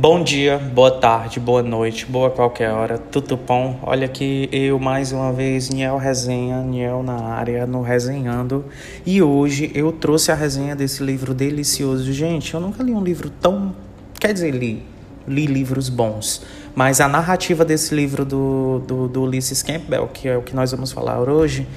Bom dia, boa tarde, boa noite, boa qualquer hora, tudo bom? Olha aqui eu mais uma vez, Niel Resenha, Niel na área, no Resenhando. E hoje eu trouxe a resenha desse livro delicioso. Gente, eu nunca li um livro tão. Quer dizer, li. Li livros bons. Mas a narrativa desse livro do, do, do Ulysses Campbell, que é o que nós vamos falar hoje,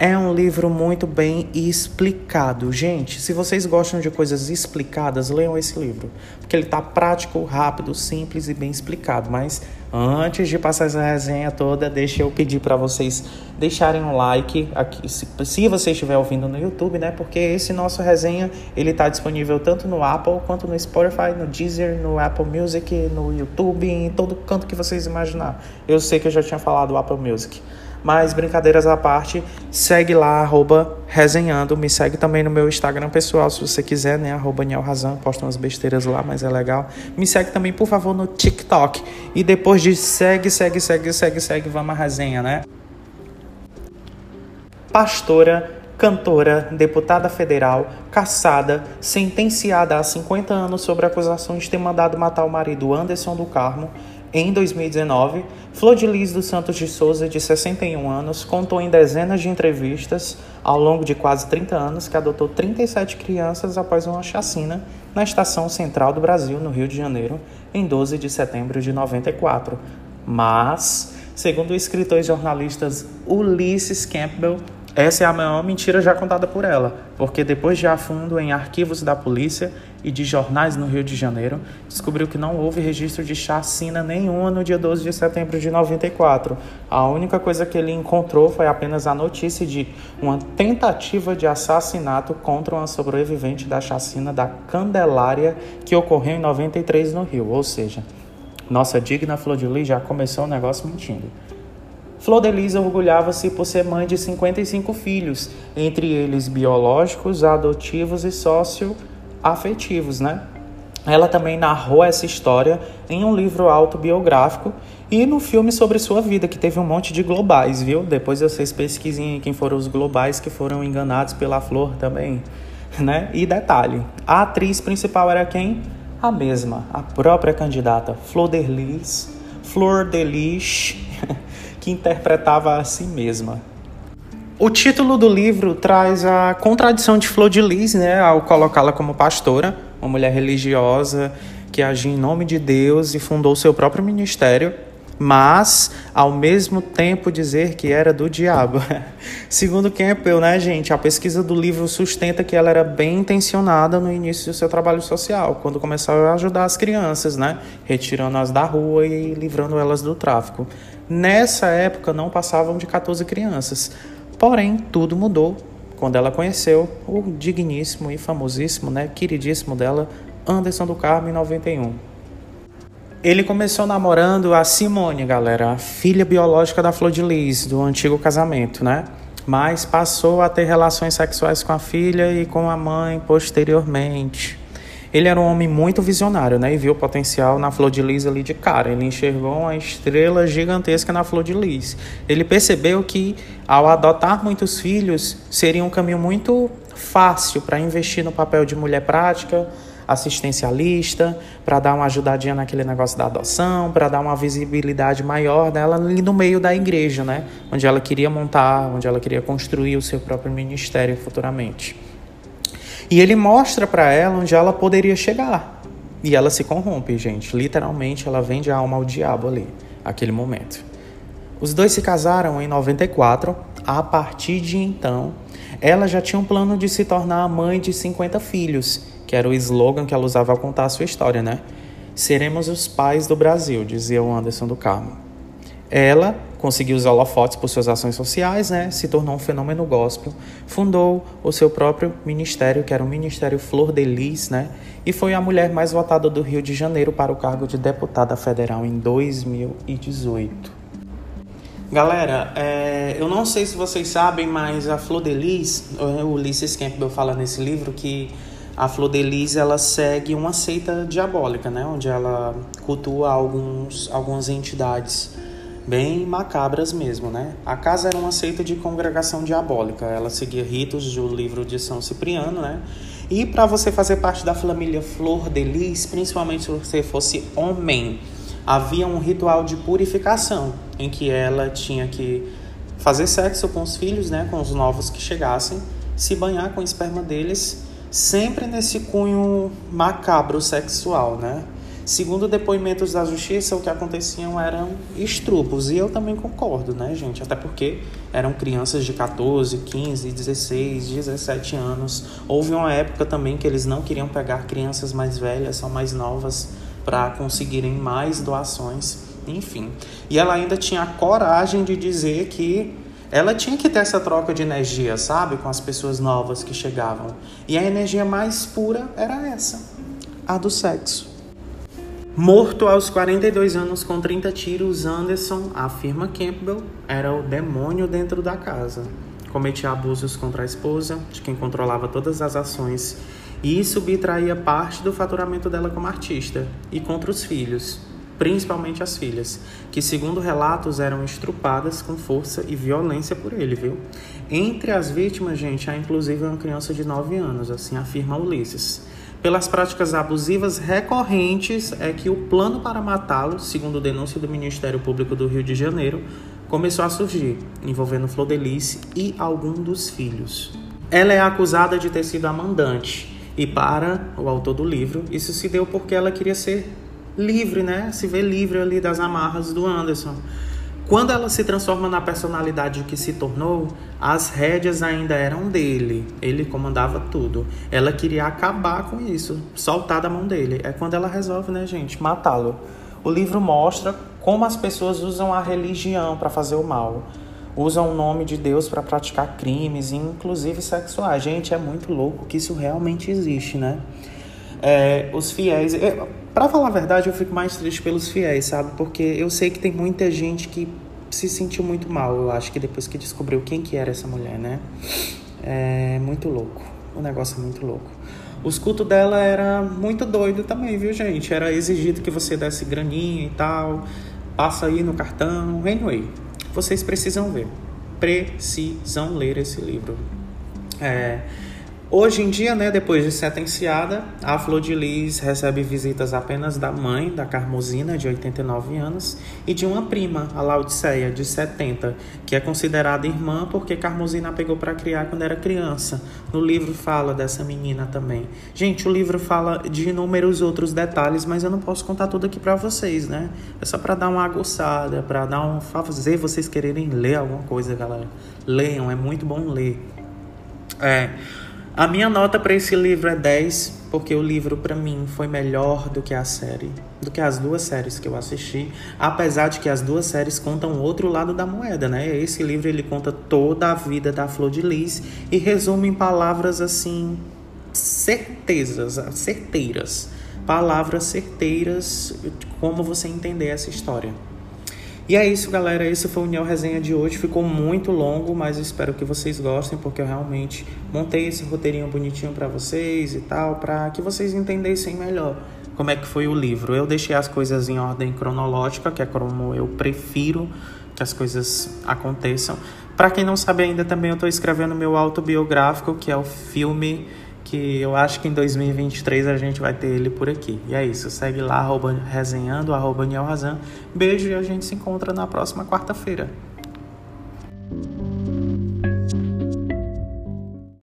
é um livro muito bem explicado. Gente, se vocês gostam de coisas explicadas, leiam esse livro. Porque ele está prático, rápido, simples e bem explicado. Mas antes de passar essa resenha toda, deixa eu pedir para vocês deixarem um like aqui, se, se você estiver ouvindo no YouTube, né? Porque esse nosso resenha, ele está disponível tanto no Apple quanto no Spotify, no Deezer, no Apple Music, no YouTube, em todo canto que vocês imaginar. Eu sei que eu já tinha falado do Apple Music. Mas brincadeiras à parte, segue lá, arroba resenhando. Me segue também no meu Instagram pessoal, se você quiser, né? Arroba Razan, posto umas besteiras lá, mas é legal. Me segue também, por favor, no TikTok. E depois de segue, segue, segue, segue, segue, vamos à resenha, né? Pastora cantora, deputada federal, caçada, sentenciada a 50 anos sobre acusação de ter mandado matar o marido Anderson do Carmo, em 2019, Flor de Lis dos Santos de Souza, de 61 anos, contou em dezenas de entrevistas ao longo de quase 30 anos que adotou 37 crianças após uma chacina na Estação Central do Brasil, no Rio de Janeiro, em 12 de setembro de 94. Mas, segundo o escritor e jornalista Ulysses Campbell, essa é a maior mentira já contada por ela, porque depois de a fundo em arquivos da polícia e de jornais no Rio de Janeiro, descobriu que não houve registro de chacina nenhuma no dia 12 de setembro de 94. A única coisa que ele encontrou foi apenas a notícia de uma tentativa de assassinato contra uma sobrevivente da chacina da Candelária que ocorreu em 93 no Rio, ou seja, nossa digna Flor de Lis já começou o negócio mentindo. Flor de Lis orgulhava-se por ser mãe de 55 filhos, entre eles biológicos, adotivos e socioafetivos, né? Ela também narrou essa história em um livro autobiográfico e no filme sobre sua vida, que teve um monte de globais, viu? Depois vocês pesquisem quem foram os globais que foram enganados pela Flor também, né? E detalhe, a atriz principal era quem? A mesma, a própria candidata, Flor de Lis, Flor de Lis, que interpretava a si mesma. O título do livro traz a contradição de Flor de Lis, né, ao colocá-la como pastora, uma mulher religiosa que agia em nome de Deus e fundou seu próprio ministério, mas ao mesmo tempo dizer que era do diabo. Segundo Campbell, né, gente, a pesquisa do livro sustenta que ela era bem intencionada no início do seu trabalho social, quando começou a ajudar as crianças, né, retirando-as da rua e livrando elas do tráfico. Nessa época não passavam de 14 crianças. Porém, tudo mudou quando ela conheceu o digníssimo e famosíssimo, né, queridíssimo dela, Anderson do Carmo, em 91. Ele começou namorando a Simone, galera, a filha biológica da Flor de Lis, do antigo casamento, né? Mas passou a ter relações sexuais com a filha e com a mãe posteriormente. Ele era um homem muito visionário, né? E viu o potencial na Flor de Lis ali de cara. Ele enxergou uma estrela gigantesca na Flor de Lis. Ele percebeu que ao adotar muitos filhos seria um caminho muito fácil para investir no papel de mulher prática, assistencialista, para dar uma ajudadinha naquele negócio da adoção, para dar uma visibilidade maior dela ali no meio da igreja, né? Onde ela queria montar, onde ela queria construir o seu próprio ministério futuramente. E ele mostra para ela onde ela poderia chegar. E ela se corrompe, gente. Literalmente, ela vende a alma ao diabo ali, aquele momento. Os dois se casaram em 94. A partir de então, ela já tinha um plano de se tornar a mãe de 50 filhos, que era o slogan que ela usava ao contar a sua história, né? Seremos os pais do Brasil, dizia o Anderson do Carmo. Ela conseguiu os holofotes por suas ações sociais, né? se tornou um fenômeno gospel, fundou o seu próprio ministério, que era o Ministério Flor de Lis, né? e foi a mulher mais votada do Rio de Janeiro para o cargo de deputada federal em 2018. Galera, é, eu não sei se vocês sabem, mas a Flor de Lis, o Ulisses Campbell fala nesse livro que a Flor de Lis ela segue uma seita diabólica, né? onde ela cultua alguns, algumas entidades bem macabras mesmo, né? A casa era uma seita de congregação diabólica, ela seguia ritos do livro de São Cipriano, né? E para você fazer parte da família Flor de Lis, principalmente se você fosse homem, havia um ritual de purificação em que ela tinha que fazer sexo com os filhos, né, com os novos que chegassem, se banhar com o esperma deles, sempre nesse cunho macabro sexual, né? Segundo depoimentos da justiça, o que aconteciam eram estrupos, e eu também concordo, né, gente? Até porque eram crianças de 14, 15, 16, 17 anos. Houve uma época também que eles não queriam pegar crianças mais velhas, só mais novas, para conseguirem mais doações, enfim. E ela ainda tinha a coragem de dizer que ela tinha que ter essa troca de energia, sabe, com as pessoas novas que chegavam. E a energia mais pura era essa, a do sexo. Morto aos 42 anos com 30 tiros, Anderson, afirma Campbell, era o demônio dentro da casa. Cometia abusos contra a esposa, de quem controlava todas as ações, e subtraía parte do faturamento dela como artista, e contra os filhos, principalmente as filhas, que, segundo relatos, eram estrupadas com força e violência por ele, viu? Entre as vítimas, gente, há inclusive uma criança de 9 anos, assim afirma Ulisses pelas práticas abusivas recorrentes é que o plano para matá-lo, segundo denúncia do Ministério Público do Rio de Janeiro, começou a surgir, envolvendo Flodelice e algum dos filhos. Ela é acusada de ter sido a mandante, e para o autor do livro, isso se deu porque ela queria ser livre, né? Se ver livre ali das amarras do Anderson. Quando ela se transforma na personalidade que se tornou, as rédeas ainda eram dele. Ele comandava tudo. Ela queria acabar com isso, soltar da mão dele. É quando ela resolve, né, gente, matá-lo. O livro mostra como as pessoas usam a religião para fazer o mal. Usam o nome de Deus para praticar crimes, inclusive sexuais. Gente, é muito louco que isso realmente existe, né? É, os fiéis. Para falar a verdade, eu fico mais triste pelos fiéis, sabe? Porque eu sei que tem muita gente que se sentiu muito mal, eu acho que depois que descobriu quem que era essa mulher, né? É muito louco. O negócio é muito louco. Os cultos dela era muito doido também, viu, gente? Era exigido que você desse graninha e tal. Passa aí no cartão. Anyway, vocês precisam ver. Precisam ler esse livro. É, Hoje em dia, né, depois de sentenciada, a Flor de Lis recebe visitas apenas da mãe, da Carmosina, de 89 anos, e de uma prima, a Laodiceia, de 70, que é considerada irmã porque Carmosina pegou para criar quando era criança. No livro fala dessa menina também. Gente, o livro fala de inúmeros outros detalhes, mas eu não posso contar tudo aqui para vocês, né? É só para dar uma aguçada, para dar um fazer vocês quererem ler alguma coisa, galera. Leiam, é muito bom ler. É, a minha nota para esse livro é 10, porque o livro para mim foi melhor do que a série, do que as duas séries que eu assisti, apesar de que as duas séries contam outro lado da moeda, né? Esse livro ele conta toda a vida da Flor de Lis e resume em palavras assim certezas, certeiras, palavras certeiras como você entender essa história. E é isso, galera. Esse foi o Neo Resenha de hoje. Ficou muito longo, mas espero que vocês gostem, porque eu realmente montei esse roteirinho bonitinho para vocês e tal, para que vocês entendessem melhor como é que foi o livro. Eu deixei as coisas em ordem cronológica, que é como eu prefiro que as coisas aconteçam. Para quem não sabe ainda, também eu estou escrevendo meu autobiográfico, que é o filme que eu acho que em 2023 a gente vai ter ele por aqui. E é isso, segue lá, arroba, resenhando, arroba Beijo e a gente se encontra na próxima quarta-feira.